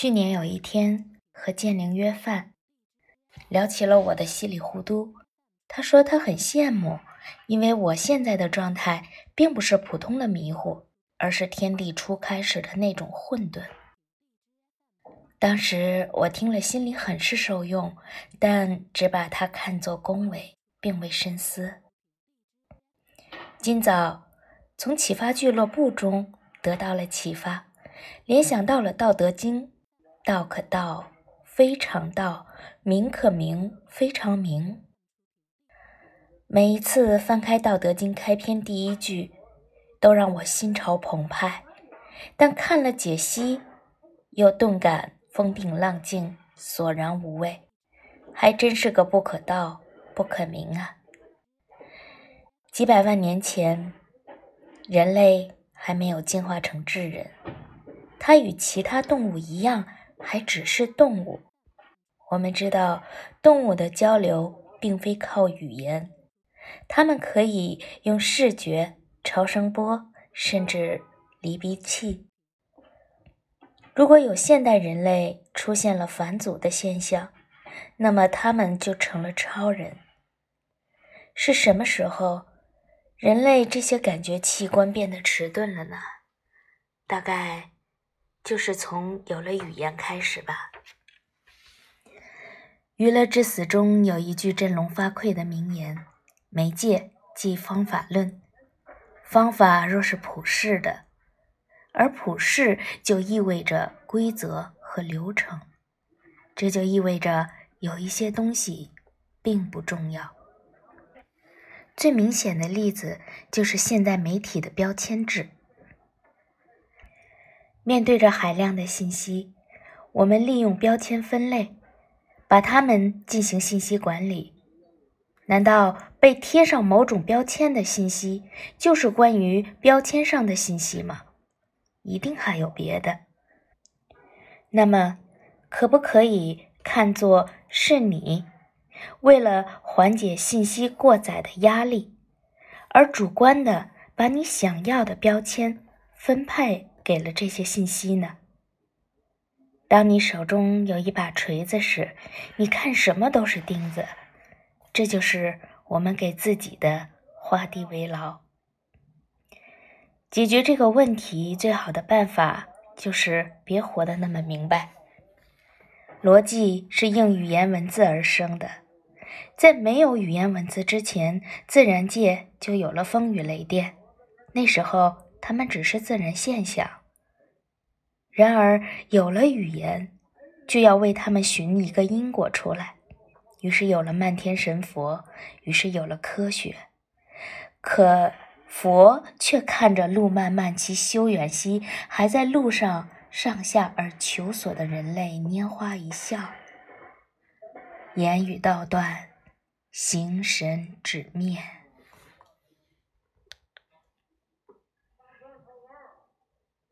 去年有一天和建宁约饭，聊起了我的稀里糊涂。他说他很羡慕，因为我现在的状态并不是普通的迷糊，而是天地初开时的那种混沌。当时我听了，心里很是受用，但只把它看作恭维，并未深思。今早从启发俱乐部中得到了启发，联想到了《道德经》：“道可道，非常道；名可名，非常名。”每一次翻开《道德经》开篇第一句，都让我心潮澎湃，但看了解析，又顿感。风平浪静，索然无味，还真是个不可道、不可名啊！几百万年前，人类还没有进化成智人，它与其他动物一样，还只是动物。我们知道，动物的交流并非靠语言，它们可以用视觉、超声波，甚至离鼻器。如果有现代人类出现了返祖的现象，那么他们就成了超人。是什么时候，人类这些感觉器官变得迟钝了呢？大概就是从有了语言开始吧。《娱乐至死》中有一句振聋发聩的名言：“媒介即方法论，方法若是普世的。”而普世就意味着规则和流程，这就意味着有一些东西并不重要。最明显的例子就是现代媒体的标签制。面对着海量的信息，我们利用标签分类，把它们进行信息管理。难道被贴上某种标签的信息就是关于标签上的信息吗？一定还有别的，那么可不可以看作是你为了缓解信息过载的压力，而主观的把你想要的标签分配给了这些信息呢？当你手中有一把锤子时，你看什么都是钉子，这就是我们给自己的画地为牢。解决这个问题最好的办法就是别活得那么明白。逻辑是应语言文字而生的，在没有语言文字之前，自然界就有了风雨雷电，那时候它们只是自然现象。然而有了语言，就要为他们寻一个因果出来，于是有了漫天神佛，于是有了科学。可。佛却看着路漫漫其修远兮，还在路上上下而求索的人类拈花一笑，言语道断，形神止灭。